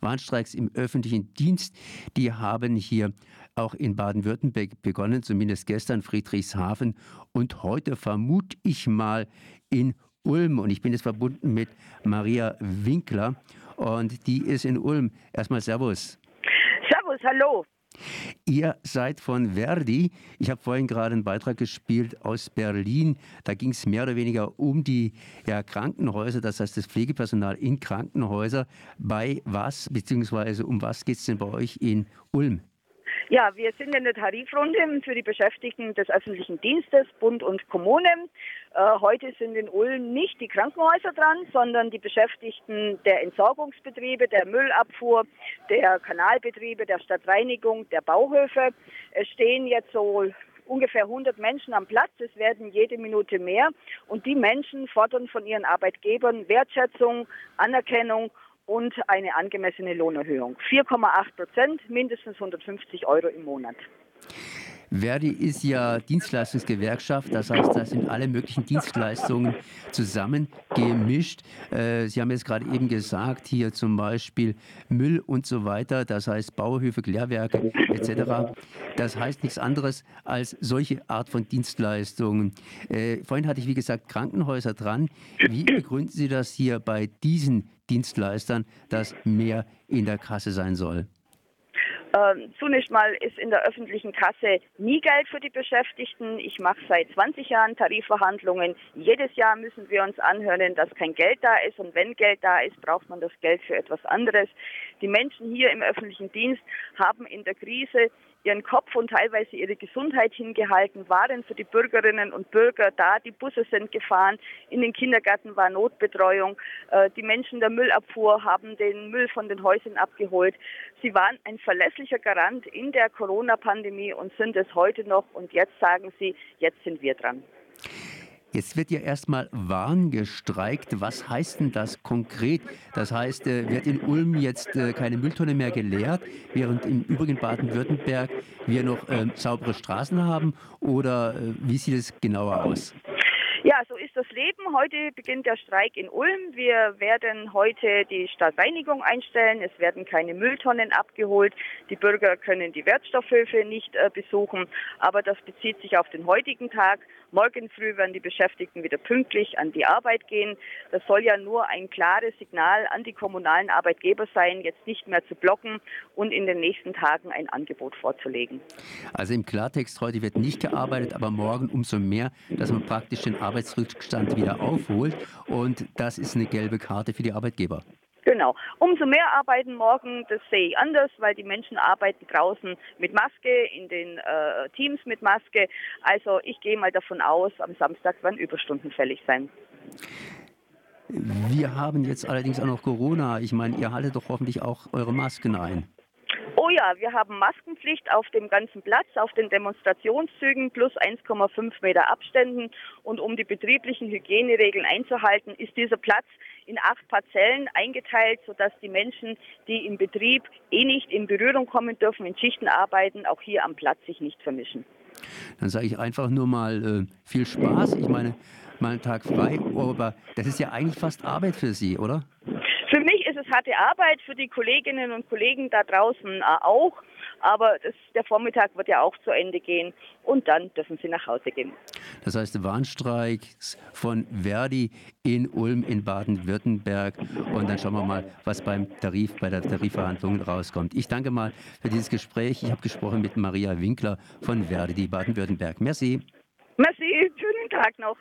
Warnstreiks im öffentlichen Dienst, die haben hier auch in Baden-Württemberg begonnen, zumindest gestern Friedrichshafen und heute vermute ich mal in Ulm. Und ich bin jetzt verbunden mit Maria Winkler und die ist in Ulm. Erstmal Servus. Servus, hallo. Ihr seid von Verdi. Ich habe vorhin gerade einen Beitrag gespielt aus Berlin. Da ging es mehr oder weniger um die ja, Krankenhäuser, das heißt das Pflegepersonal in Krankenhäuser. Bei was, beziehungsweise um was geht es denn bei euch in Ulm? Ja, wir sind in der Tarifrunde für die Beschäftigten des öffentlichen Dienstes, Bund und Kommunen. Äh, heute sind in Ulm nicht die Krankenhäuser dran, sondern die Beschäftigten der Entsorgungsbetriebe, der Müllabfuhr, der Kanalbetriebe, der Stadtreinigung, der Bauhöfe. Es stehen jetzt so ungefähr 100 Menschen am Platz. Es werden jede Minute mehr. Und die Menschen fordern von ihren Arbeitgebern Wertschätzung, Anerkennung und eine angemessene Lohnerhöhung. 4,8 Prozent, mindestens 150 Euro im Monat. Verdi ist ja Dienstleistungsgewerkschaft, das heißt, da sind alle möglichen Dienstleistungen zusammengemischt. Äh, Sie haben jetzt gerade eben gesagt, hier zum Beispiel Müll und so weiter, das heißt Bauhöfe, Klärwerke etc. Das heißt nichts anderes als solche Art von Dienstleistungen. Äh, vorhin hatte ich, wie gesagt, Krankenhäuser dran. Wie begründen Sie das hier bei diesen Dienstleistern, dass mehr in der Kasse sein soll? Ähm, zunächst mal ist in der öffentlichen Kasse nie Geld für die Beschäftigten. Ich mache seit 20 Jahren Tarifverhandlungen. Jedes Jahr müssen wir uns anhören, dass kein Geld da ist. Und wenn Geld da ist, braucht man das Geld für etwas anderes. Die Menschen hier im öffentlichen Dienst haben in der Krise ihren Kopf und teilweise ihre Gesundheit hingehalten, waren für die Bürgerinnen und Bürger da. Die Busse sind gefahren, in den Kindergärten war Notbetreuung. Äh, die Menschen der Müllabfuhr haben den Müll von den Häusern abgeholt. Sie waren ein verlässlicher Garant in der Corona-Pandemie und sind es heute noch. Und jetzt sagen sie, jetzt sind wir dran. Jetzt wird ja erstmal Warn gestreikt. Was heißt denn das konkret? Das heißt, äh, wird in Ulm jetzt äh, keine Mülltonne mehr geleert, während im übrigen Baden-Württemberg wir noch äh, saubere Straßen haben? Oder äh, wie sieht es genauer aus? Ja, so ist das Leben. Heute beginnt der Streik in Ulm. Wir werden heute die Stadtreinigung einstellen. Es werden keine Mülltonnen abgeholt. Die Bürger können die Wertstoffhöfe nicht äh, besuchen. Aber das bezieht sich auf den heutigen Tag. Morgen früh werden die Beschäftigten wieder pünktlich an die Arbeit gehen. Das soll ja nur ein klares Signal an die kommunalen Arbeitgeber sein, jetzt nicht mehr zu blocken und in den nächsten Tagen ein Angebot vorzulegen. Also im Klartext, heute wird nicht gearbeitet, aber morgen umso mehr, dass man praktisch den Arbeitsrückstand wieder aufholt. Und das ist eine gelbe Karte für die Arbeitgeber. Genau. Umso mehr arbeiten morgen, das sehe ich anders, weil die Menschen arbeiten draußen mit Maske, in den äh, Teams mit Maske. Also ich gehe mal davon aus, am Samstag werden Überstunden fällig sein. Wir haben jetzt allerdings auch noch Corona. Ich meine, ihr haltet doch hoffentlich auch eure Masken ein. Oh ja, wir haben Maskenpflicht auf dem ganzen Platz, auf den Demonstrationszügen plus 1,5 Meter Abständen. Und um die betrieblichen Hygieneregeln einzuhalten, ist dieser Platz in acht Parzellen eingeteilt, sodass die Menschen, die im Betrieb eh nicht in Berührung kommen dürfen, in Schichten arbeiten, auch hier am Platz sich nicht vermischen. Dann sage ich einfach nur mal äh, viel Spaß. Ich meine, mal einen Tag frei, aber das ist ja eigentlich fast Arbeit für Sie, oder? Für mich ist es harte Arbeit, für die Kolleginnen und Kollegen da draußen äh, auch. Aber das, der Vormittag wird ja auch zu Ende gehen und dann dürfen sie nach Hause gehen. Das heißt, Warnstreik von Verdi in Ulm in Baden-Württemberg. Und dann schauen wir mal, was beim Tarif, bei der Tarifverhandlung rauskommt. Ich danke mal für dieses Gespräch. Ich habe gesprochen mit Maria Winkler von Verdi Baden-Württemberg. Merci. Merci, schönen Tag noch.